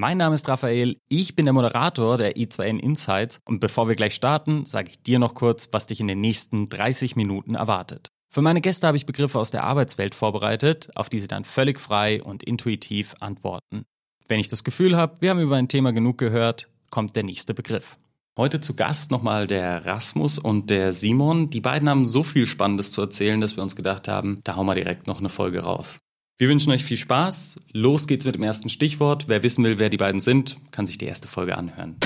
Mein Name ist Raphael, ich bin der Moderator der i2N Insights und bevor wir gleich starten, sage ich dir noch kurz, was dich in den nächsten 30 Minuten erwartet. Für meine Gäste habe ich Begriffe aus der Arbeitswelt vorbereitet, auf die sie dann völlig frei und intuitiv antworten. Wenn ich das Gefühl habe, wir haben über ein Thema genug gehört, kommt der nächste Begriff. Heute zu Gast nochmal der Rasmus und der Simon. Die beiden haben so viel Spannendes zu erzählen, dass wir uns gedacht haben, da hauen wir direkt noch eine Folge raus. Wir wünschen euch viel Spaß. Los geht's mit dem ersten Stichwort. Wer wissen will, wer die beiden sind, kann sich die erste Folge anhören.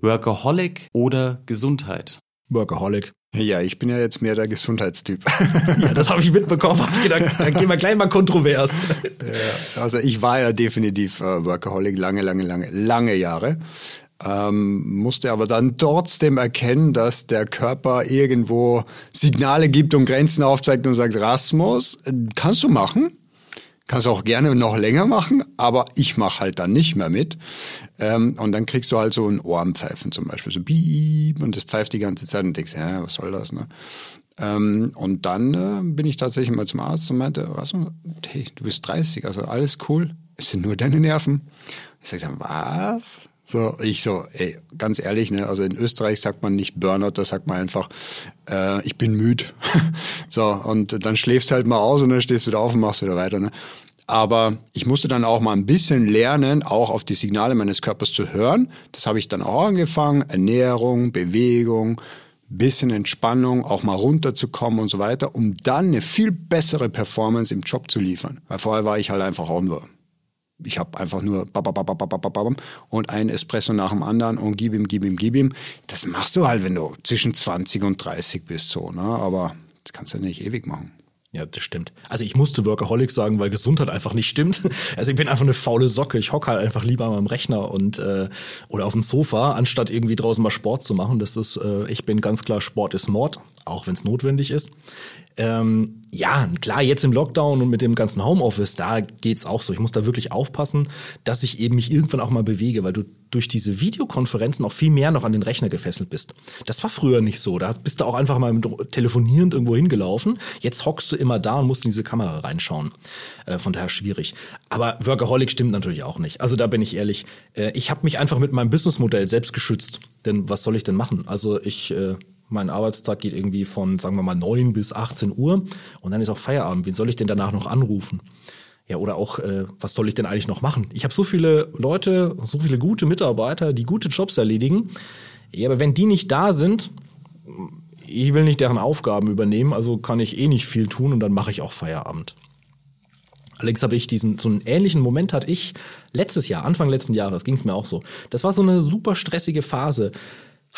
Workaholic oder Gesundheit? Workaholic. Ja, ich bin ja jetzt mehr der Gesundheitstyp. Ja, das habe ich mitbekommen. Hab ich gedacht, dann gehen wir gleich mal kontrovers. Also ich war ja definitiv äh, Workaholic lange, lange, lange, lange Jahre. Ähm, musste aber dann trotzdem erkennen, dass der Körper irgendwo Signale gibt und Grenzen aufzeigt und sagt, Rasmus, kannst du machen? Kannst auch gerne noch länger machen, aber ich mache halt dann nicht mehr mit. Ähm, und dann kriegst du halt so ein Ohrenpfeifen zum Beispiel, so bieb, und das pfeift die ganze Zeit und denkst, ja, was soll das, ne? Ähm, und dann äh, bin ich tatsächlich mal zum Arzt und meinte, Rasmus, hey, du bist 30, also alles cool, es sind nur deine Nerven. Ich sag dann, was? So, ich so, ey, ganz ehrlich, ne, also in Österreich sagt man nicht Burnout, da sagt man einfach, äh, ich bin müde. so, und dann schläfst halt mal aus und dann stehst du wieder auf und machst wieder weiter, ne. Aber ich musste dann auch mal ein bisschen lernen, auch auf die Signale meines Körpers zu hören. Das habe ich dann auch angefangen. Ernährung, Bewegung, bisschen Entspannung, auch mal runterzukommen und so weiter, um dann eine viel bessere Performance im Job zu liefern. Weil vorher war ich halt einfach auch nur ich habe einfach nur und ein Espresso nach dem anderen und gib ihm, gib ihm, gib ihm. Das machst du halt, wenn du zwischen 20 und 30 bist, so, ne? Aber das kannst du nicht ewig machen. Ja, das stimmt. Also ich musste Workaholic sagen, weil Gesundheit einfach nicht stimmt. Also ich bin einfach eine faule Socke. Ich hocke halt einfach lieber am Rechner und äh, oder auf dem Sofa, anstatt irgendwie draußen mal Sport zu machen. Das ist, äh, ich bin ganz klar, Sport ist Mord, auch wenn es notwendig ist. Ähm, ja, klar, jetzt im Lockdown und mit dem ganzen Homeoffice, da geht's auch so. Ich muss da wirklich aufpassen, dass ich eben mich irgendwann auch mal bewege, weil du durch diese Videokonferenzen auch viel mehr noch an den Rechner gefesselt bist. Das war früher nicht so. Da bist du auch einfach mal telefonierend irgendwo hingelaufen. Jetzt hockst du immer da und musst in diese Kamera reinschauen. Äh, von daher schwierig. Aber Workaholic stimmt natürlich auch nicht. Also da bin ich ehrlich. Äh, ich habe mich einfach mit meinem Businessmodell selbst geschützt. Denn was soll ich denn machen? Also ich äh, mein Arbeitstag geht irgendwie von, sagen wir mal, 9 bis 18 Uhr und dann ist auch Feierabend. Wen soll ich denn danach noch anrufen? Ja, oder auch, äh, was soll ich denn eigentlich noch machen? Ich habe so viele Leute, so viele gute Mitarbeiter, die gute Jobs erledigen. Ja, aber wenn die nicht da sind, ich will nicht deren Aufgaben übernehmen, also kann ich eh nicht viel tun und dann mache ich auch Feierabend. Allerdings habe ich diesen, so einen ähnlichen Moment hatte ich letztes Jahr, Anfang letzten Jahres, ging es mir auch so. Das war so eine super stressige Phase.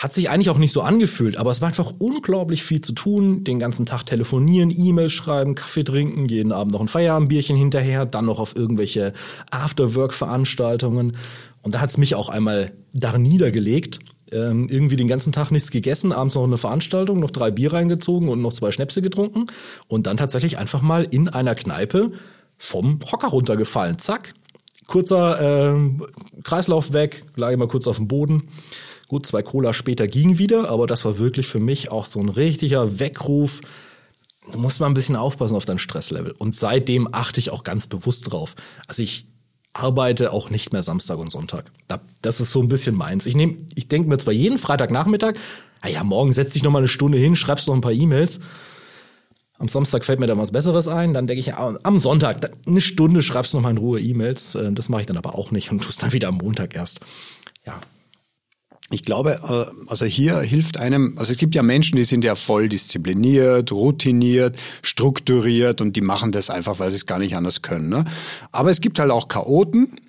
Hat sich eigentlich auch nicht so angefühlt, aber es war einfach unglaublich viel zu tun. Den ganzen Tag telefonieren, E-Mails schreiben, Kaffee trinken, jeden Abend noch ein Feierabendbierchen hinterher, dann noch auf irgendwelche Afterwork-Veranstaltungen. Und da hat's mich auch einmal da niedergelegt. Ähm, irgendwie den ganzen Tag nichts gegessen, abends noch eine Veranstaltung, noch drei Bier reingezogen und noch zwei Schnäpse getrunken. Und dann tatsächlich einfach mal in einer Kneipe vom Hocker runtergefallen. Zack. Kurzer ähm, Kreislauf weg, lag mal kurz auf dem Boden. Gut, zwei Cola später ging wieder, aber das war wirklich für mich auch so ein richtiger Weckruf. Du musst mal ein bisschen aufpassen auf dein Stresslevel. Und seitdem achte ich auch ganz bewusst drauf. Also ich arbeite auch nicht mehr Samstag und Sonntag. Das ist so ein bisschen meins. Ich nehme, ich denke mir zwar jeden Freitagnachmittag, naja, morgen setz dich noch mal eine Stunde hin, schreibst noch ein paar E-Mails. Am Samstag fällt mir dann was Besseres ein. Dann denke ich, am Sonntag eine Stunde schreibst du noch mal in Ruhe E-Mails. Das mache ich dann aber auch nicht und tust dann wieder am Montag erst. Ja, ich glaube, also hier hilft einem, also es gibt ja Menschen, die sind ja voll diszipliniert, routiniert, strukturiert und die machen das einfach, weil sie es gar nicht anders können. Ne? Aber es gibt halt auch Chaoten,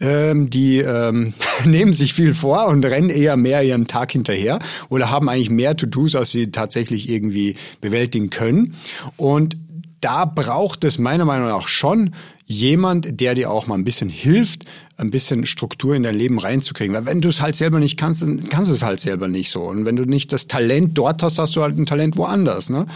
ähm, die ähm, nehmen sich viel vor und rennen eher mehr ihren Tag hinterher oder haben eigentlich mehr To-Dos, als sie tatsächlich irgendwie bewältigen können. Und da braucht es meiner Meinung nach schon jemand, der dir auch mal ein bisschen hilft, ein bisschen Struktur in dein Leben reinzukriegen. Weil wenn du es halt selber nicht kannst, dann kannst du es halt selber nicht so. Und wenn du nicht das Talent dort hast, hast du halt ein Talent woanders. Ne?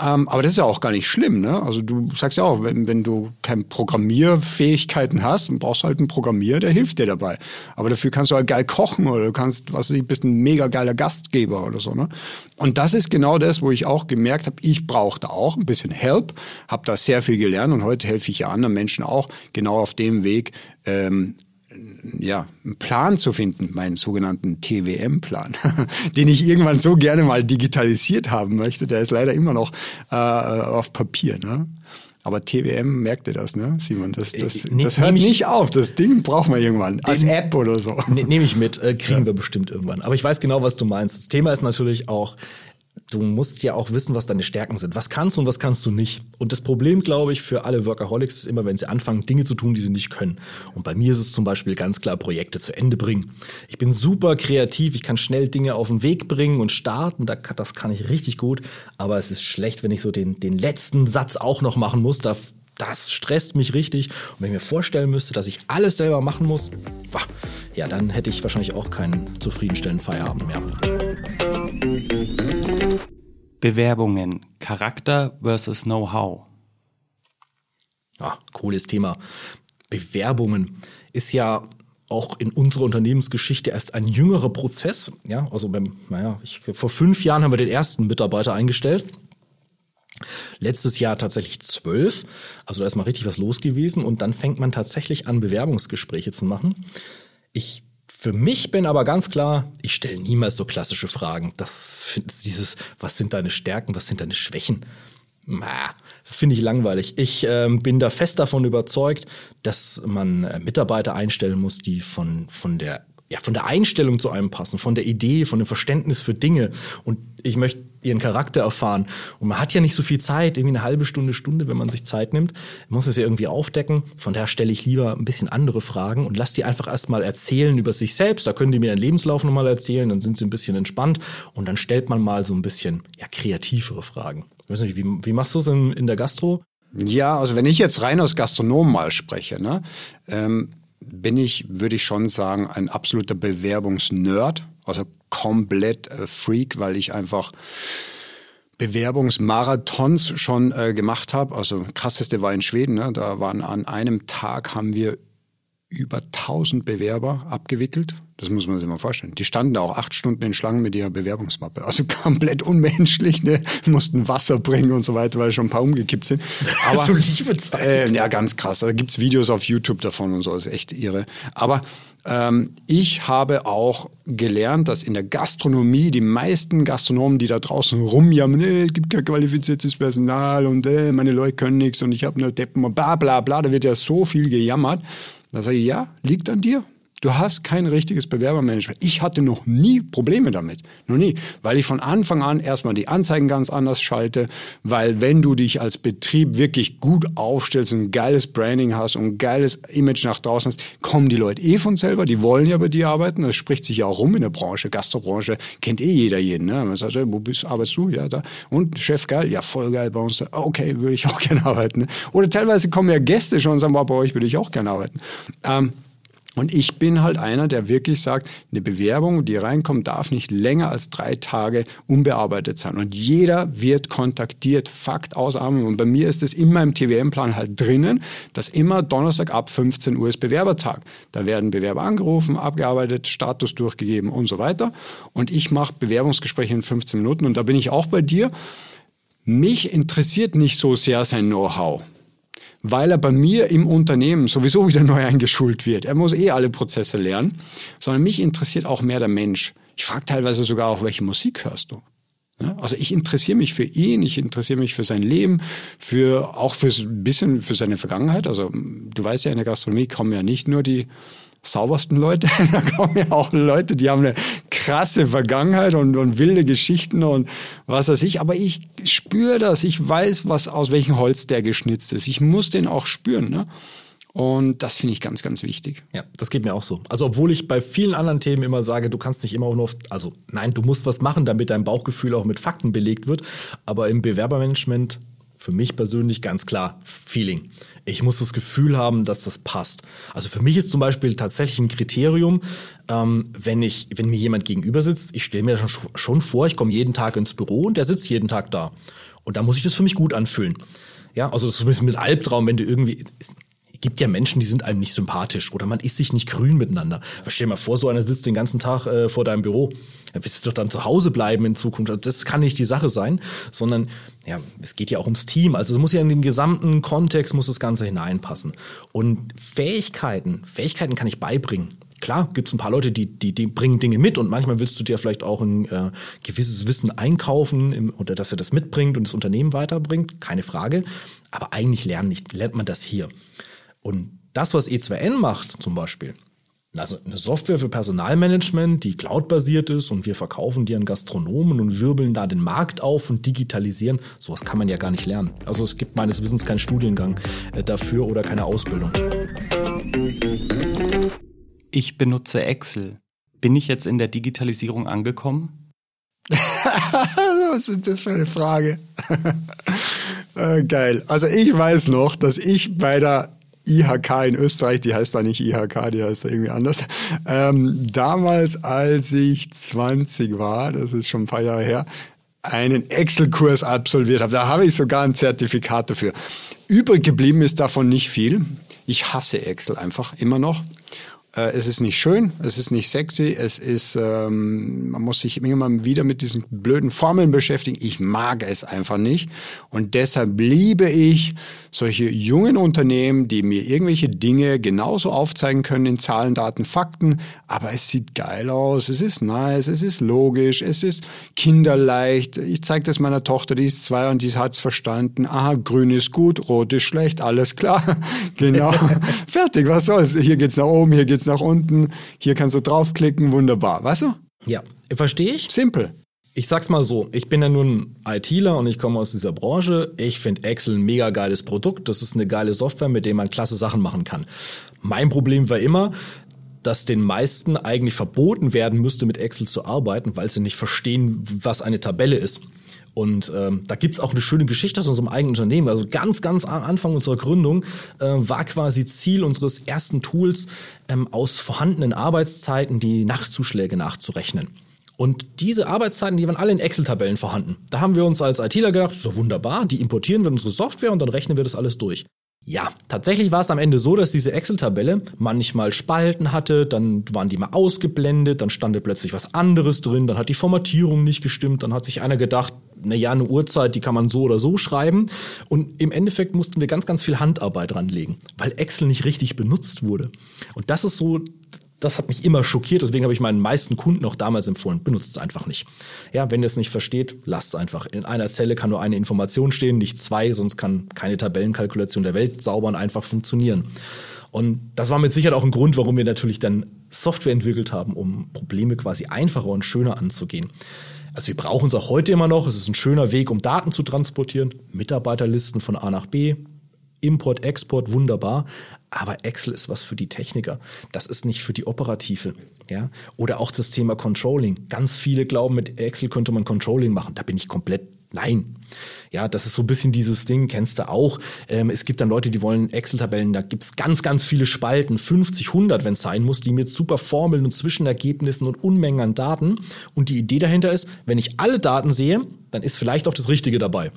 Ähm, aber das ist ja auch gar nicht schlimm. Ne? Also du sagst ja auch, wenn, wenn du keine Programmierfähigkeiten hast, dann brauchst du halt einen Programmierer, der hilft dir dabei. Aber dafür kannst du halt geil kochen oder du kannst, was weiß ich, bist ein mega geiler Gastgeber oder so. Ne? Und das ist genau das, wo ich auch gemerkt habe, ich brauchte auch ein bisschen Help, habe da sehr viel gelernt und heute helfe ich ja anderen Menschen auch genau auf dem Weg, ähm, ja, einen Plan zu finden, meinen sogenannten TWM-Plan, den ich irgendwann so gerne mal digitalisiert haben möchte. Der ist leider immer noch äh, auf Papier. Ne? Aber TWM merkt ihr das, ne, Simon? Das, das, äh, das hört nicht auf. Das Ding braucht man irgendwann. Als App oder so. Ne, Nehme ich mit, äh, kriegen ja. wir bestimmt irgendwann. Aber ich weiß genau, was du meinst. Das Thema ist natürlich auch, du musst ja auch wissen, was deine Stärken sind. Was kannst du und was kannst du nicht? Und das Problem, glaube ich, für alle Workaholics ist immer, wenn sie anfangen, Dinge zu tun, die sie nicht können. Und bei mir ist es zum Beispiel ganz klar, Projekte zu Ende bringen. Ich bin super kreativ, ich kann schnell Dinge auf den Weg bringen und starten, das kann ich richtig gut. Aber es ist schlecht, wenn ich so den, den letzten Satz auch noch machen muss. Da, das stresst mich richtig. Und wenn ich mir vorstellen müsste, dass ich alles selber machen muss, ja, dann hätte ich wahrscheinlich auch keinen zufriedenstellenden Feierabend mehr. Bewerbungen, Charakter versus Know-how. Ja, cooles Thema. Bewerbungen ist ja auch in unserer Unternehmensgeschichte erst ein jüngerer Prozess. Ja, also beim, naja, ich, vor fünf Jahren haben wir den ersten Mitarbeiter eingestellt. Letztes Jahr tatsächlich zwölf. Also da ist mal richtig was los gewesen. Und dann fängt man tatsächlich an, Bewerbungsgespräche zu machen. Ich für mich bin aber ganz klar, ich stelle niemals so klassische Fragen. Das dieses, was sind deine Stärken, was sind deine Schwächen? Finde ich langweilig. Ich ähm, bin da fest davon überzeugt, dass man äh, Mitarbeiter einstellen muss, die von, von der ja, von der Einstellung zu einem passen, von der Idee, von dem Verständnis für Dinge. Und ich möchte ihren Charakter erfahren. Und man hat ja nicht so viel Zeit, irgendwie eine halbe Stunde, Stunde, wenn man sich Zeit nimmt. Man muss es ja irgendwie aufdecken. Von daher stelle ich lieber ein bisschen andere Fragen und lass die einfach erstmal erzählen über sich selbst. Da können die mir ihren Lebenslauf nochmal erzählen, dann sind sie ein bisschen entspannt. Und dann stellt man mal so ein bisschen ja, kreativere Fragen. Ich weiß nicht, wie, wie machst du es in, in der Gastro? Ja, also wenn ich jetzt rein aus Gastronom mal spreche, ne, ähm, bin ich, würde ich schon sagen, ein absoluter Bewerbungsnerd, also komplett äh, Freak, weil ich einfach Bewerbungsmarathons schon äh, gemacht habe. Also krasseste war in Schweden. Ne? Da waren an einem Tag haben wir über 1000 Bewerber abgewickelt. Das muss man sich mal vorstellen. Die standen da auch acht Stunden in Schlangen mit ihrer Bewerbungsmappe. Also komplett unmenschlich, ne? Mussten Wasser bringen und so weiter, weil schon ein paar umgekippt sind. Aber so liebe Zeit. Äh, ja, ganz krass. Da gibt's Videos auf YouTube davon und so. Das ist echt irre. Aber ich habe auch gelernt, dass in der Gastronomie die meisten Gastronomen, die da draußen rumjammern, nee, es gibt kein qualifiziertes Personal und äh, meine Leute können nichts und ich habe nur Deppen und bla bla bla, da wird ja so viel gejammert. Da sage ich, ja, liegt an dir. Du hast kein richtiges Bewerbermanagement. Ich hatte noch nie Probleme damit. Noch nie. Weil ich von Anfang an erstmal die Anzeigen ganz anders schalte. Weil wenn du dich als Betrieb wirklich gut aufstellst und ein geiles Branding hast und ein geiles Image nach draußen hast, kommen die Leute eh von selber. Die wollen ja bei dir arbeiten. Das spricht sich ja auch rum in der Branche. Gastrobranche kennt eh jeder jeden. Ne? Man sagt, wo bist, arbeitest du? Ja, da. Und Chef geil? Ja, voll geil bei uns. Okay, würde ich auch gerne arbeiten. Ne? Oder teilweise kommen ja Gäste schon und sagen, bei euch würde ich auch gerne arbeiten. Ähm, und ich bin halt einer, der wirklich sagt, eine Bewerbung, die reinkommt, darf nicht länger als drei Tage unbearbeitet sein. Und jeder wird kontaktiert, Fakt aus Und bei mir ist es immer im TWM-Plan halt drinnen, dass immer Donnerstag ab 15 Uhr ist Bewerbertag. Da werden Bewerber angerufen, abgearbeitet, Status durchgegeben und so weiter. Und ich mache Bewerbungsgespräche in 15 Minuten. Und da bin ich auch bei dir. Mich interessiert nicht so sehr sein Know-how weil er bei mir im Unternehmen sowieso wieder neu eingeschult wird. Er muss eh alle Prozesse lernen, sondern mich interessiert auch mehr der Mensch. Ich frage teilweise sogar auch, welche Musik hörst du? Also ich interessiere mich für ihn, ich interessiere mich für sein Leben, für auch für ein bisschen für seine Vergangenheit. Also du weißt ja, in der Gastronomie kommen ja nicht nur die saubersten Leute. da kommen ja auch Leute, die haben eine krasse Vergangenheit und, und wilde Geschichten und was weiß ich. Aber ich spüre das. Ich weiß, was aus welchem Holz der geschnitzt ist. Ich muss den auch spüren. Ne? Und das finde ich ganz, ganz wichtig. Ja, das geht mir auch so. Also obwohl ich bei vielen anderen Themen immer sage, du kannst nicht immer nur, auf, also nein, du musst was machen, damit dein Bauchgefühl auch mit Fakten belegt wird. Aber im Bewerbermanagement Für mich persönlich ganz klar Feeling. Ich muss das Gefühl haben, dass das passt. Also für mich ist zum Beispiel tatsächlich ein Kriterium, ähm, wenn ich, wenn mir jemand gegenüber sitzt, ich stelle mir schon, schon vor, ich komme jeden Tag ins Büro und der sitzt jeden Tag da. Und da muss ich das für mich gut anfühlen. Ja, also das ist ein bisschen mit Albtraum, wenn du irgendwie, gibt ja Menschen, die sind einem nicht sympathisch oder man ist sich nicht grün miteinander. Aber stell dir mal vor, so einer sitzt den ganzen Tag äh, vor deinem Büro. Da willst du doch dann zu Hause bleiben in Zukunft. Also das kann nicht die Sache sein, sondern ja, es geht ja auch ums Team. Also es muss ja in den gesamten Kontext muss das Ganze hineinpassen. Und Fähigkeiten, Fähigkeiten kann ich beibringen. Klar, gibt es ein paar Leute, die, die, die bringen Dinge mit und manchmal willst du dir vielleicht auch ein äh, gewisses Wissen einkaufen im, oder dass er das mitbringt und das Unternehmen weiterbringt, keine Frage. Aber eigentlich lernen nicht, lernt man das hier. Und das, was E2N macht zum Beispiel, also eine Software für Personalmanagement, die cloudbasiert ist und wir verkaufen die an Gastronomen und wirbeln da den Markt auf und digitalisieren, sowas kann man ja gar nicht lernen. Also es gibt meines Wissens keinen Studiengang äh, dafür oder keine Ausbildung. Ich benutze Excel. Bin ich jetzt in der Digitalisierung angekommen? Was ist das für eine Frage? äh, geil. Also ich weiß noch, dass ich bei der IHK in Österreich, die heißt da nicht IHK, die heißt da irgendwie anders. Ähm, damals, als ich 20 war, das ist schon ein paar Jahre her, einen Excel-Kurs absolviert habe. Da habe ich sogar ein Zertifikat dafür. Übrig geblieben ist davon nicht viel. Ich hasse Excel einfach immer noch. Äh, es ist nicht schön, es ist nicht sexy, es ist, ähm, man muss sich immer wieder mit diesen blöden Formeln beschäftigen. Ich mag es einfach nicht. Und deshalb liebe ich solche jungen Unternehmen, die mir irgendwelche Dinge genauso aufzeigen können in Zahlen, Daten, Fakten, aber es sieht geil aus, es ist nice, es ist logisch, es ist kinderleicht. Ich zeige das meiner Tochter, die ist zwei und die hat's verstanden. Aha, grün ist gut, rot ist schlecht, alles klar. genau. Fertig, was soll's? Hier geht's nach oben, hier geht's nach unten, hier kannst du draufklicken, wunderbar. Weißt du? Ja, verstehe ich. Simpel. Ich sag's mal so, ich bin ja nun ITler und ich komme aus dieser Branche. Ich finde Excel ein mega geiles Produkt. Das ist eine geile Software, mit der man klasse Sachen machen kann. Mein Problem war immer, dass den meisten eigentlich verboten werden müsste, mit Excel zu arbeiten, weil sie nicht verstehen, was eine Tabelle ist. Und ähm, da gibt's auch eine schöne Geschichte aus unserem eigenen Unternehmen. Also ganz, ganz am Anfang unserer Gründung äh, war quasi Ziel unseres ersten Tools, ähm, aus vorhandenen Arbeitszeiten die Nachtzuschläge nachzurechnen. Und diese Arbeitszeiten, die waren alle in Excel-Tabellen vorhanden. Da haben wir uns als ITler gedacht, so wunderbar, die importieren wir in unsere Software und dann rechnen wir das alles durch. Ja, tatsächlich war es am Ende so, dass diese Excel-Tabelle manchmal Spalten hatte, dann waren die mal ausgeblendet, dann stand plötzlich was anderes drin, dann hat die Formatierung nicht gestimmt, dann hat sich einer gedacht, na ja, eine Uhrzeit, die kann man so oder so schreiben. Und im Endeffekt mussten wir ganz, ganz viel Handarbeit ranlegen, weil Excel nicht richtig benutzt wurde. Und das ist so das hat mich immer schockiert, deswegen habe ich meinen meisten Kunden auch damals empfohlen, benutzt es einfach nicht. Ja, wenn ihr es nicht versteht, lasst es einfach. In einer Zelle kann nur eine Information stehen, nicht zwei, sonst kann keine Tabellenkalkulation der Welt sauber und einfach funktionieren. Und das war mit Sicherheit auch ein Grund, warum wir natürlich dann Software entwickelt haben, um Probleme quasi einfacher und schöner anzugehen. Also wir brauchen es auch heute immer noch. Es ist ein schöner Weg, um Daten zu transportieren. Mitarbeiterlisten von A nach B, Import, Export, wunderbar. Aber Excel ist was für die Techniker. Das ist nicht für die Operative. Ja? Oder auch das Thema Controlling. Ganz viele glauben, mit Excel könnte man Controlling machen. Da bin ich komplett Nein. Ja, das ist so ein bisschen dieses Ding, kennst du auch. Ähm, es gibt dann Leute, die wollen Excel-Tabellen, da gibt's ganz, ganz viele Spalten, 50, 100, wenn es sein muss, die mit super Formeln und Zwischenergebnissen und Unmengen an Daten. Und die Idee dahinter ist, wenn ich alle Daten sehe, dann ist vielleicht auch das Richtige dabei.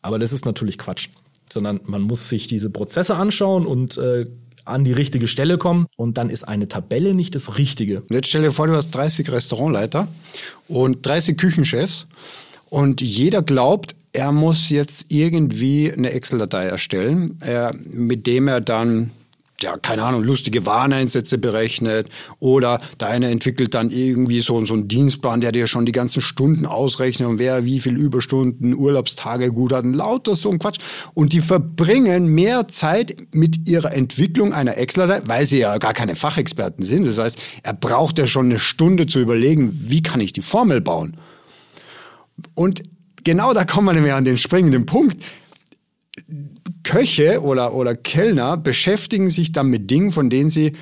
Aber das ist natürlich Quatsch sondern man muss sich diese Prozesse anschauen und äh, an die richtige Stelle kommen und dann ist eine Tabelle nicht das Richtige. Jetzt stell dir vor, du hast 30 Restaurantleiter und 30 Küchenchefs und jeder glaubt, er muss jetzt irgendwie eine Excel-Datei erstellen, äh, mit dem er dann ja, keine Ahnung, lustige Wareneinsätze berechnet oder der eine entwickelt dann irgendwie so, so einen Dienstplan, der dir schon die ganzen Stunden ausrechnet und wer wie viel Überstunden, Urlaubstage gut hat, lauter so ein Quatsch. Und die verbringen mehr Zeit mit ihrer Entwicklung einer Excel-Datei, weil sie ja gar keine Fachexperten sind. Das heißt, er braucht ja schon eine Stunde zu überlegen, wie kann ich die Formel bauen. Und genau da kommen wir an den springenden Punkt Köche oder, oder Kellner beschäftigen sich dann mit Dingen, von denen sie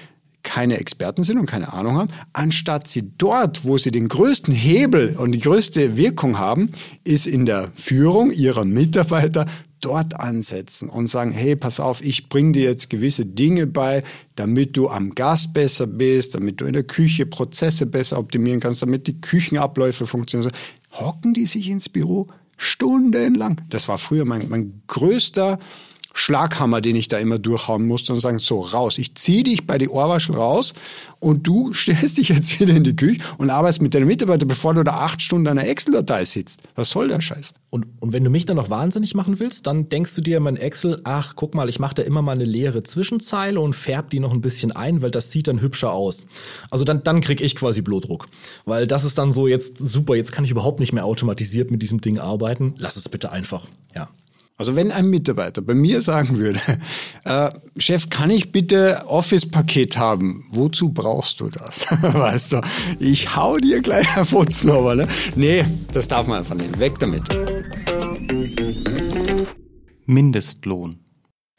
keine Experten sind und keine Ahnung haben, anstatt sie dort, wo sie den größten Hebel und die größte Wirkung haben, ist in der Führung ihrer Mitarbeiter dort ansetzen und sagen, hey, pass auf, ich bringe dir jetzt gewisse Dinge bei, damit du am Gas besser bist, damit du in der Küche Prozesse besser optimieren kannst, damit die Küchenabläufe funktionieren. Hocken die sich ins Büro stundenlang. Das war früher mein, mein größter Schlaghammer, den ich da immer durchhauen musste und sagen, so raus, ich ziehe dich bei die Ohrwaschel raus und du stellst dich jetzt wieder in die Küche und arbeitest mit deinen Mitarbeitern, bevor du da acht Stunden an einer Excel-Datei sitzt. Was soll der Scheiß? Und, und wenn du mich dann noch wahnsinnig machen willst, dann denkst du dir in Excel, ach, guck mal, ich mache da immer mal eine leere Zwischenzeile und färb die noch ein bisschen ein, weil das sieht dann hübscher aus. Also dann, dann krieg ich quasi Blutdruck. Weil das ist dann so jetzt super, jetzt kann ich überhaupt nicht mehr automatisiert mit diesem Ding arbeiten. Lass es bitte einfach. Ja. Also wenn ein Mitarbeiter bei mir sagen würde, äh, Chef, kann ich bitte Office-Paket haben? Wozu brauchst du das? weißt du, ich hau dir gleich ein Futzen aber, ne? Nee, das darf man einfach nicht. Weg damit. Mindestlohn.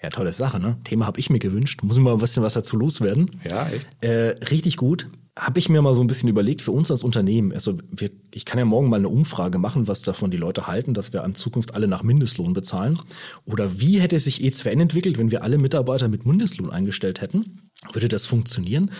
Ja, tolle Sache, ne? Thema habe ich mir gewünscht. Muss ich mal ein bisschen was dazu loswerden. Ja, echt? Äh, richtig gut habe ich mir mal so ein bisschen überlegt für uns als Unternehmen. Also wir, ich kann ja morgen mal eine Umfrage machen, was davon die Leute halten, dass wir in Zukunft alle nach Mindestlohn bezahlen. Oder wie hätte sich E2N entwickelt, wenn wir alle Mitarbeiter mit Mindestlohn eingestellt hätten? Würde das funktionieren?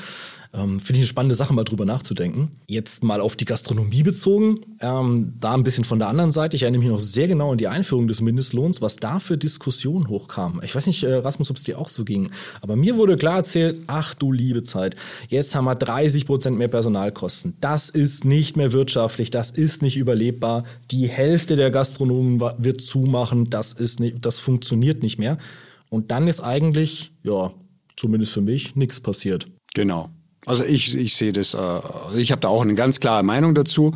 Ähm, Finde ich eine spannende Sache, mal drüber nachzudenken. Jetzt mal auf die Gastronomie bezogen, ähm, da ein bisschen von der anderen Seite. Ich erinnere mich noch sehr genau an die Einführung des Mindestlohns, was da für Diskussionen hochkam. Ich weiß nicht, äh, Rasmus, ob es dir auch so ging, aber mir wurde klar erzählt, ach du liebe Zeit, jetzt haben wir 30 Prozent mehr Personalkosten. Das ist nicht mehr wirtschaftlich, das ist nicht überlebbar. Die Hälfte der Gastronomen wird zumachen, das ist nicht, das funktioniert nicht mehr. Und dann ist eigentlich, ja, zumindest für mich, nichts passiert. Genau. Also ich, ich sehe das, äh, ich habe da auch eine ganz klare Meinung dazu.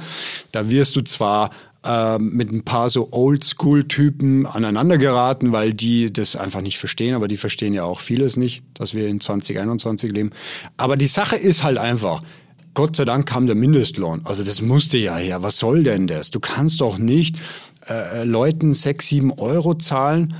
Da wirst du zwar äh, mit ein paar so Oldschool-Typen aneinander geraten, weil die das einfach nicht verstehen, aber die verstehen ja auch vieles nicht, dass wir in 2021 leben. Aber die Sache ist halt einfach, Gott sei Dank kam der Mindestlohn. Also das musste ja her. Was soll denn das? Du kannst doch nicht äh, Leuten sechs, sieben Euro zahlen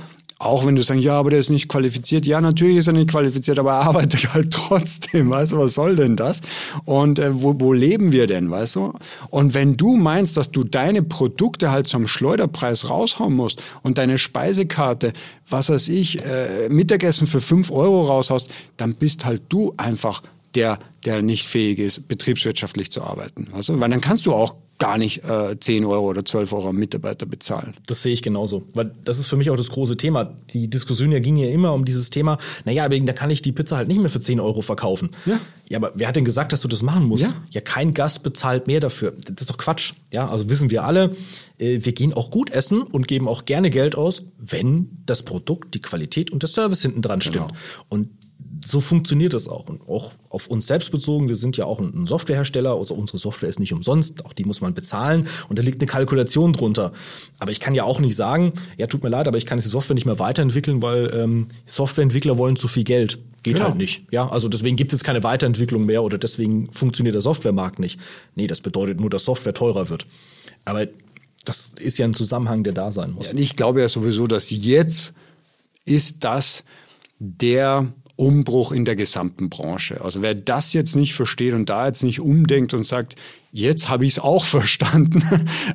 auch wenn du sagst, ja, aber der ist nicht qualifiziert. Ja, natürlich ist er nicht qualifiziert, aber er arbeitet halt trotzdem. Weißt du, was soll denn das? Und äh, wo, wo leben wir denn, weißt du? Und wenn du meinst, dass du deine Produkte halt zum Schleuderpreis raushauen musst und deine Speisekarte, was weiß ich, äh, Mittagessen für fünf Euro raushaust, dann bist halt du einfach der, der nicht fähig ist, betriebswirtschaftlich zu arbeiten. Weißt du? Weil dann kannst du auch gar nicht äh, 10 Euro oder 12 Euro am Mitarbeiter bezahlen. Das sehe ich genauso. Weil das ist für mich auch das große Thema. Die Diskussion ja ging ja immer um dieses Thema, naja, aber da kann ich die Pizza halt nicht mehr für 10 Euro verkaufen. Ja. Ja, aber wer hat denn gesagt, dass du das machen musst? Ja, ja kein Gast bezahlt mehr dafür. Das ist doch Quatsch. Ja, also wissen wir alle, äh, wir gehen auch gut essen und geben auch gerne Geld aus, wenn das Produkt, die Qualität und der Service hinten dran stimmt. Genau. Und so funktioniert das auch. Und auch auf uns selbst bezogen, wir sind ja auch ein Softwarehersteller, also unsere Software ist nicht umsonst, auch die muss man bezahlen und da liegt eine Kalkulation drunter. Aber ich kann ja auch nicht sagen, ja, tut mir leid, aber ich kann die Software nicht mehr weiterentwickeln, weil ähm, Softwareentwickler wollen zu viel Geld. Geht genau. halt nicht. Ja, also deswegen gibt es keine Weiterentwicklung mehr oder deswegen funktioniert der Softwaremarkt nicht. Nee, das bedeutet nur, dass Software teurer wird. Aber das ist ja ein Zusammenhang, der da sein muss. Ja, ich glaube ja sowieso, dass jetzt ist das der Umbruch in der gesamten Branche. Also wer das jetzt nicht versteht und da jetzt nicht umdenkt und sagt, jetzt habe ich es auch verstanden,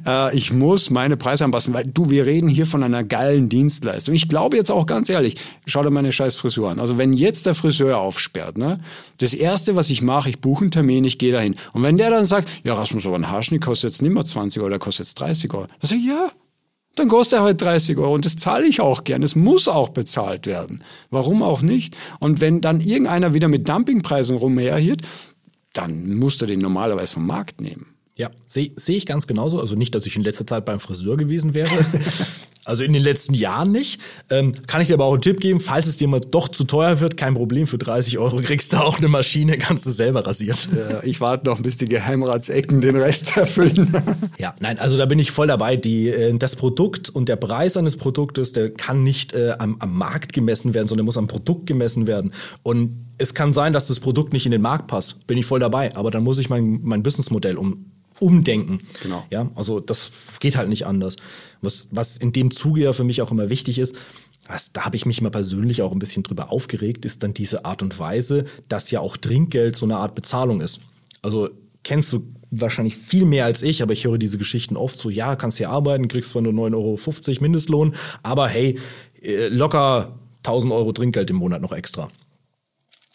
äh, ich muss meine Preise anpassen, weil du, wir reden hier von einer geilen Dienstleistung. Ich glaube jetzt auch ganz ehrlich, schau dir meine scheiß Frisur an. Also wenn jetzt der Friseur aufsperrt, ne, das erste, was ich mache, ich buche einen Termin, ich gehe dahin. Und wenn der dann sagt, ja, Rasmus, aber ein Haarschnitt kostet jetzt nicht mehr 20 Euro, der kostet jetzt 30 Euro. Dann sage ich, ja, dann kostet er halt 30 Euro und das zahle ich auch gern. Es muss auch bezahlt werden. Warum auch nicht? Und wenn dann irgendeiner wieder mit Dumpingpreisen rumherhiert, dann muss er den normalerweise vom Markt nehmen. Ja, sehe seh ich ganz genauso. Also nicht, dass ich in letzter Zeit beim Friseur gewesen wäre. Also in den letzten Jahren nicht. Ähm, kann ich dir aber auch einen Tipp geben, falls es dir mal doch zu teuer wird, kein Problem, für 30 Euro kriegst du auch eine Maschine, kannst du selber rasieren. Ja, ich warte noch, bis die Geheimratsecken den Rest erfüllen. ja, nein, also da bin ich voll dabei. Die, äh, das Produkt und der Preis eines Produktes, der kann nicht äh, am, am Markt gemessen werden, sondern muss am Produkt gemessen werden. Und es kann sein, dass das Produkt nicht in den Markt passt. Bin ich voll dabei. Aber dann muss ich mein, mein Businessmodell um umdenken. Genau. Ja, also das geht halt nicht anders. Was, was in dem Zuge ja für mich auch immer wichtig ist, was, da habe ich mich mal persönlich auch ein bisschen drüber aufgeregt, ist dann diese Art und Weise, dass ja auch Trinkgeld so eine Art Bezahlung ist. Also kennst du wahrscheinlich viel mehr als ich, aber ich höre diese Geschichten oft so, ja, kannst hier arbeiten, kriegst zwar nur 9,50 Euro Mindestlohn, aber hey, äh, locker 1000 Euro Trinkgeld im Monat noch extra.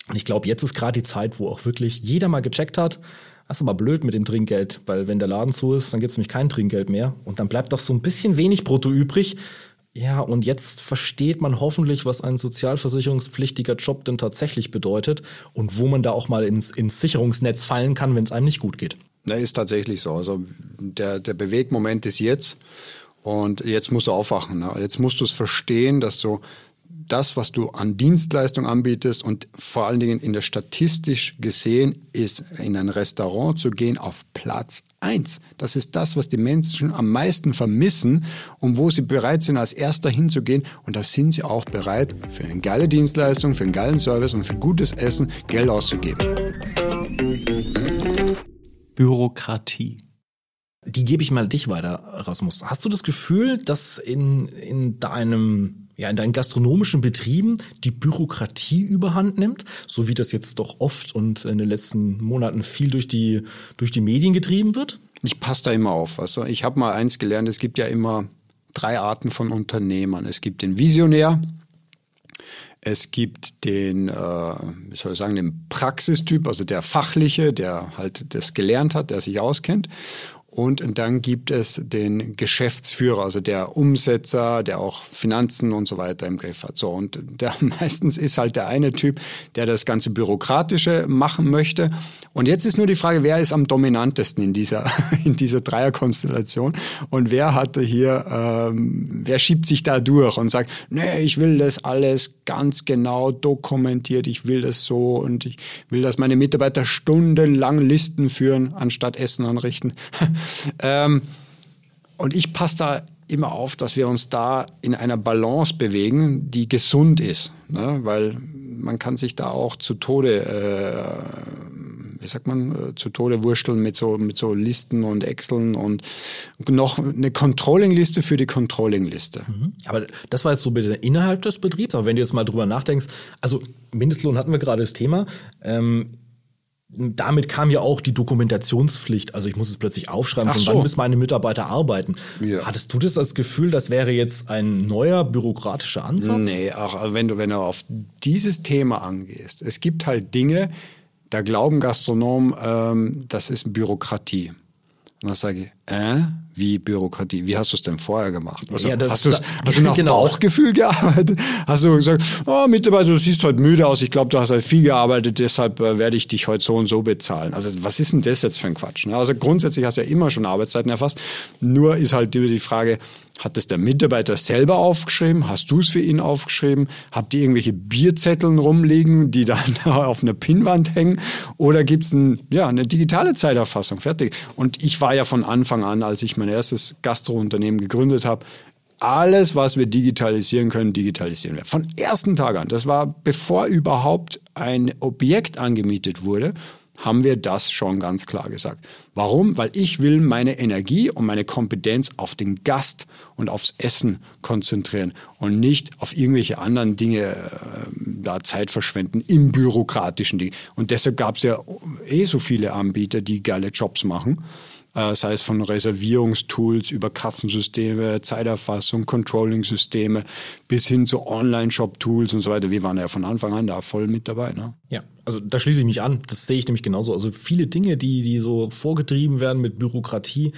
Und ich glaube, jetzt ist gerade die Zeit, wo auch wirklich jeder mal gecheckt hat, das ist aber blöd mit dem Trinkgeld, weil wenn der Laden zu ist, dann gibt es nämlich kein Trinkgeld mehr. Und dann bleibt doch so ein bisschen wenig Brutto übrig. Ja, und jetzt versteht man hoffentlich, was ein sozialversicherungspflichtiger Job denn tatsächlich bedeutet und wo man da auch mal ins, ins Sicherungsnetz fallen kann, wenn es einem nicht gut geht. Na, ist tatsächlich so. Also der, der Bewegmoment ist jetzt und jetzt musst du aufwachen. Ne? Jetzt musst du es verstehen, dass du das, was du an Dienstleistung anbietest und vor allen Dingen in der statistisch gesehen ist, in ein Restaurant zu gehen auf Platz eins. Das ist das, was die Menschen am meisten vermissen und wo sie bereit sind, als Erster hinzugehen. Und da sind sie auch bereit, für eine geile Dienstleistung, für einen geilen Service und für gutes Essen Geld auszugeben. Bürokratie. Die gebe ich mal dich weiter, Rasmus. Hast du das Gefühl, dass in, in deinem ja, in deinen gastronomischen Betrieben die Bürokratie überhand nimmt, so wie das jetzt doch oft und in den letzten Monaten viel durch die, durch die Medien getrieben wird? Ich passe da immer auf. Also ich habe mal eins gelernt, es gibt ja immer drei Arten von Unternehmern. Es gibt den Visionär, es gibt den, äh, wie soll ich sagen, den Praxistyp, also der Fachliche, der halt das gelernt hat, der sich auskennt. Und dann gibt es den Geschäftsführer, also der Umsetzer, der auch Finanzen und so weiter im Griff hat. So, und der meistens ist halt der eine Typ, der das ganze Bürokratische machen möchte. Und jetzt ist nur die Frage, wer ist am dominantesten in dieser, in dieser Dreierkonstellation? Und wer hatte hier, ähm, wer schiebt sich da durch und sagt, nee, ich will das alles ganz genau dokumentiert, ich will das so und ich will, dass meine Mitarbeiter stundenlang Listen führen, anstatt Essen anrichten. ähm, und ich passe da immer auf, dass wir uns da in einer Balance bewegen, die gesund ist, ne? weil man kann sich da auch zu Tode, äh, wie sagt man, äh, zu Tode wursteln mit so mit so Listen und Exceln und noch eine Controlling-Liste für die Controlling-Liste. Mhm. Aber das war jetzt so bitte innerhalb des Betriebs. Aber wenn du jetzt mal drüber nachdenkst, also Mindestlohn hatten wir gerade das Thema. Ähm, damit kam ja auch die Dokumentationspflicht. Also ich muss es plötzlich aufschreiben, von so. wann müssen meine Mitarbeiter arbeiten. Ja. Hattest du das als Gefühl, das wäre jetzt ein neuer bürokratischer Ansatz? Nee, auch wenn du, wenn du auf dieses Thema angehst. Es gibt halt Dinge, da glauben Gastronomen, ähm, das ist Bürokratie. Und dann sage ich, äh, wie Bürokratie? Wie hast du es denn vorher gemacht? Also, ja, das, hast, da, hast du nach genau. Bauchgefühl gearbeitet? Hast du gesagt, oh, Mitarbeiter, du siehst heute müde aus, ich glaube, du hast halt viel gearbeitet, deshalb äh, werde ich dich heute so und so bezahlen. Also was ist denn das jetzt für ein Quatsch? Ne? Also grundsätzlich hast du ja immer schon Arbeitszeiten erfasst. Nur ist halt die Frage, hat es der Mitarbeiter selber aufgeschrieben? Hast du es für ihn aufgeschrieben? Habt ihr irgendwelche Bierzetteln rumliegen, die dann auf einer Pinnwand hängen? Oder gibt's ein, ja, eine digitale Zeiterfassung? Fertig. Und ich war ja von Anfang an, als ich mein erstes Gastrounternehmen gegründet habe, alles, was wir digitalisieren können, digitalisieren wir. Von ersten Tag an. Das war bevor überhaupt ein Objekt angemietet wurde haben wir das schon ganz klar gesagt. Warum? Weil ich will meine Energie und meine Kompetenz auf den Gast und aufs Essen konzentrieren und nicht auf irgendwelche anderen Dinge äh, da Zeit verschwenden im bürokratischen Ding. Und deshalb gab es ja eh so viele Anbieter, die geile Jobs machen äh, sei es von Reservierungstools über Kassensysteme, Zeiterfassung, Controlling-Systeme bis hin zu Online-Shop-Tools und so weiter. Wir waren ja von Anfang an da voll mit dabei. Ne? Ja, also da schließe ich mich an. Das sehe ich nämlich genauso. Also viele Dinge, die, die so vorgetrieben werden mit Bürokratie,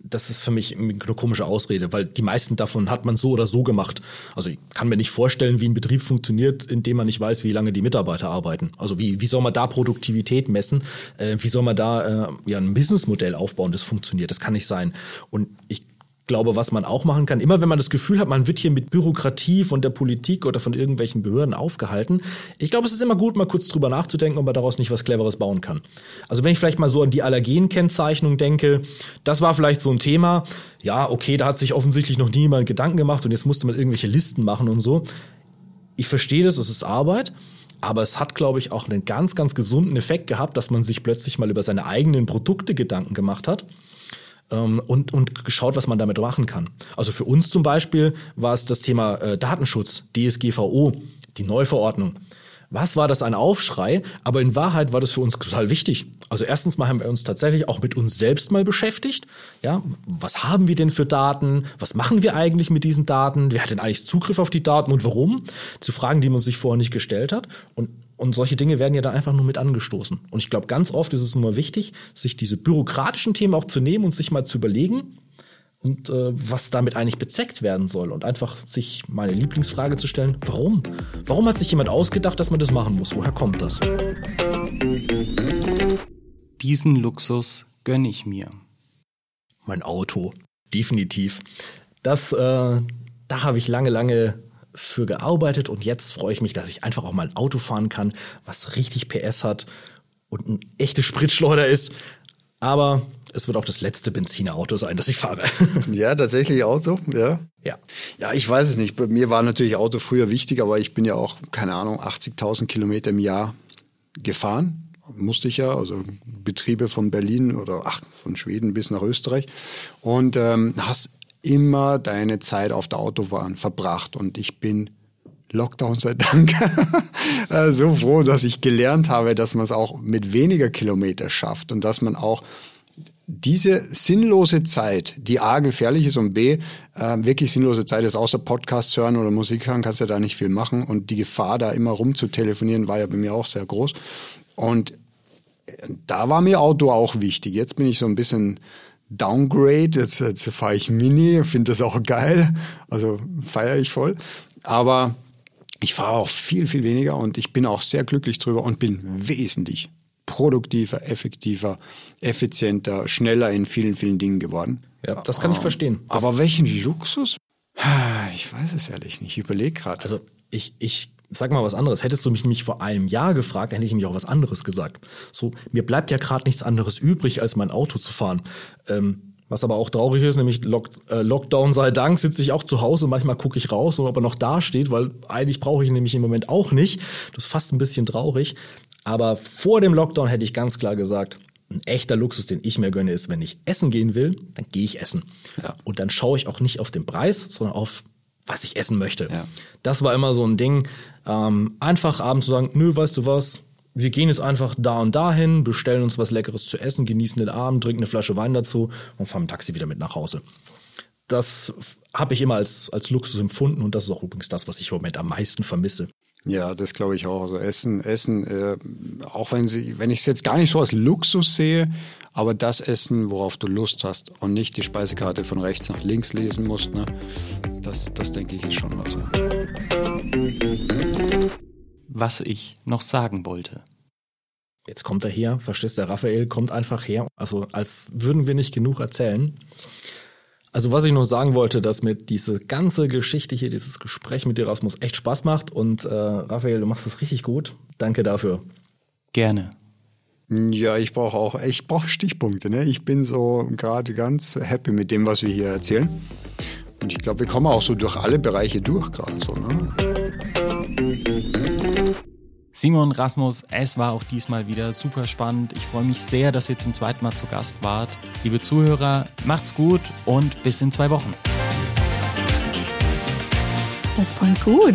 das ist für mich eine komische Ausrede, weil die meisten davon hat man so oder so gemacht. Also ich kann mir nicht vorstellen, wie ein Betrieb funktioniert, indem man nicht weiß, wie lange die Mitarbeiter arbeiten. Also wie, wie soll man da Produktivität messen? Äh, wie soll man da äh, ja ein Businessmodell aufbauen, das funktioniert? Das kann nicht sein. Und ich glaube, was man auch machen kann, immer wenn man das Gefühl hat, man wird hier mit Bürokratie von der Politik oder von irgendwelchen Behörden aufgehalten, ich glaube, es ist immer gut, mal kurz drüber nachzudenken, ob man daraus nicht was Cleveres bauen kann. Also wenn ich vielleicht mal so an die Allergenkennzeichnung denke, das war vielleicht so ein Thema, ja, okay, da hat sich offensichtlich noch niemand Gedanken gemacht und jetzt musste man irgendwelche Listen machen und so. Ich verstehe das, es ist Arbeit. Aber es hat, glaube ich, auch einen ganz, ganz gesunden Effekt gehabt, dass man sich plötzlich mal über seine eigenen Produkte Gedanken gemacht hat ähm, und, und geschaut, was man damit machen kann. Also für uns zum Beispiel war es das Thema äh, Datenschutz, DSGVO, die Neuverordnung. was war das ein Aufschrei? Aber in Wahrheit war das für uns total wichtig. Also erstens mal haben wir uns tatsächlich auch mit uns selbst mal beschäftigt. Ja, was haben wir denn für Daten? Was machen wir eigentlich mit diesen Daten? Wer hat denn eigentlich Zugriff auf die Daten und warum? Zu Fragen, die man sich vorher nicht gestellt hat. Und und solche Dinge werden ja dann einfach nur mit angestoßen. Und ich glaube, ganz oft ist es immer wichtig, sich diese bürokratischen Themen auch zu nehmen und sich mal zu überlegen, und äh, was damit eigentlich bezeckt werden soll und einfach sich meine Lieblingsfrage zu stellen, warum? Warum hat sich jemand ausgedacht, dass man das machen muss? Woher kommt das? Diesen Luxus gönne ich mir. Mein Auto, definitiv. Das, äh, da habe ich lange, lange für gearbeitet und jetzt freue ich mich, dass ich einfach auch mal ein Auto fahren kann, was richtig PS hat und ein echte Spritschleuder ist. Aber es wird auch das letzte Benzinerauto sein, das ich fahre. Ja, tatsächlich Auto, ja. Ja. Ja, ich weiß es nicht. Bei mir war natürlich Auto früher wichtig, aber ich bin ja auch, keine Ahnung, 80.000 Kilometer im Jahr gefahren. Musste ich ja, also Betriebe von Berlin oder ach, von Schweden bis nach Österreich. Und ähm, hast immer deine Zeit auf der Autobahn verbracht. Und ich bin Lockdown sei Dank äh, so froh, dass ich gelernt habe, dass man es auch mit weniger Kilometer schafft und dass man auch diese sinnlose Zeit, die A gefährlich ist und B äh, wirklich sinnlose Zeit ist, außer Podcasts hören oder Musik hören, kannst du da nicht viel machen. Und die Gefahr, da immer rumzutelefonieren, war ja bei mir auch sehr groß. Und äh, da war mir Auto auch wichtig. Jetzt bin ich so ein bisschen Downgrade. Jetzt, jetzt fahre ich Mini, finde das auch geil. Also feiere ich voll. Aber ich fahre auch viel, viel weniger und ich bin auch sehr glücklich drüber und bin wesentlich produktiver, effektiver, effizienter, schneller in vielen, vielen Dingen geworden. Ja, das kann ich verstehen. Das Aber welchen Luxus? Ich weiß es ehrlich nicht. Ich überlege gerade. Also ich, ich sag mal was anderes. Hättest du mich nämlich vor einem Jahr gefragt, hätte ich nämlich auch was anderes gesagt. So, mir bleibt ja gerade nichts anderes übrig, als mein Auto zu fahren. Ähm, was aber auch traurig ist, nämlich Lock, äh, Lockdown sei Dank, sitze ich auch zu Hause. Manchmal gucke ich raus, ob er noch da steht, weil eigentlich brauche ich ihn nämlich im Moment auch nicht. Das ist fast ein bisschen traurig. Aber vor dem Lockdown hätte ich ganz klar gesagt, ein echter Luxus, den ich mir gönne, ist, wenn ich essen gehen will, dann gehe ich essen. Ja. Und dann schaue ich auch nicht auf den Preis, sondern auf, was ich essen möchte. Ja. Das war immer so ein Ding. Ähm, einfach abends zu sagen, nö, weißt du was, wir gehen jetzt einfach da und dahin, bestellen uns was Leckeres zu essen, genießen den Abend, trinken eine Flasche Wein dazu und fahren im Taxi wieder mit nach Hause. Das habe ich immer als, als Luxus empfunden und das ist auch übrigens das, was ich im Moment am meisten vermisse. Ja, das glaube ich auch. Also Essen, Essen, äh, auch wenn sie, wenn ich es jetzt gar nicht so als Luxus sehe, aber das Essen, worauf du Lust hast und nicht die Speisekarte von rechts nach links lesen musst, ne, das, das denke ich ist schon was. Ja. Was ich noch sagen wollte. Jetzt kommt er her, verstehst der Raphael kommt einfach her, also als würden wir nicht genug erzählen. Also was ich noch sagen wollte, dass mir diese ganze Geschichte hier, dieses Gespräch mit Erasmus echt Spaß macht und äh, Raphael, du machst das richtig gut. Danke dafür. Gerne. Ja, ich brauche auch, ich brauche Stichpunkte. Ne? Ich bin so gerade ganz happy mit dem, was wir hier erzählen. Und ich glaube, wir kommen auch so durch alle Bereiche durch gerade so. Ne? Simon Rasmus, es war auch diesmal wieder super spannend. Ich freue mich sehr, dass ihr zum zweiten Mal zu Gast wart. Liebe Zuhörer, macht's gut und bis in zwei Wochen. Das ist voll gut.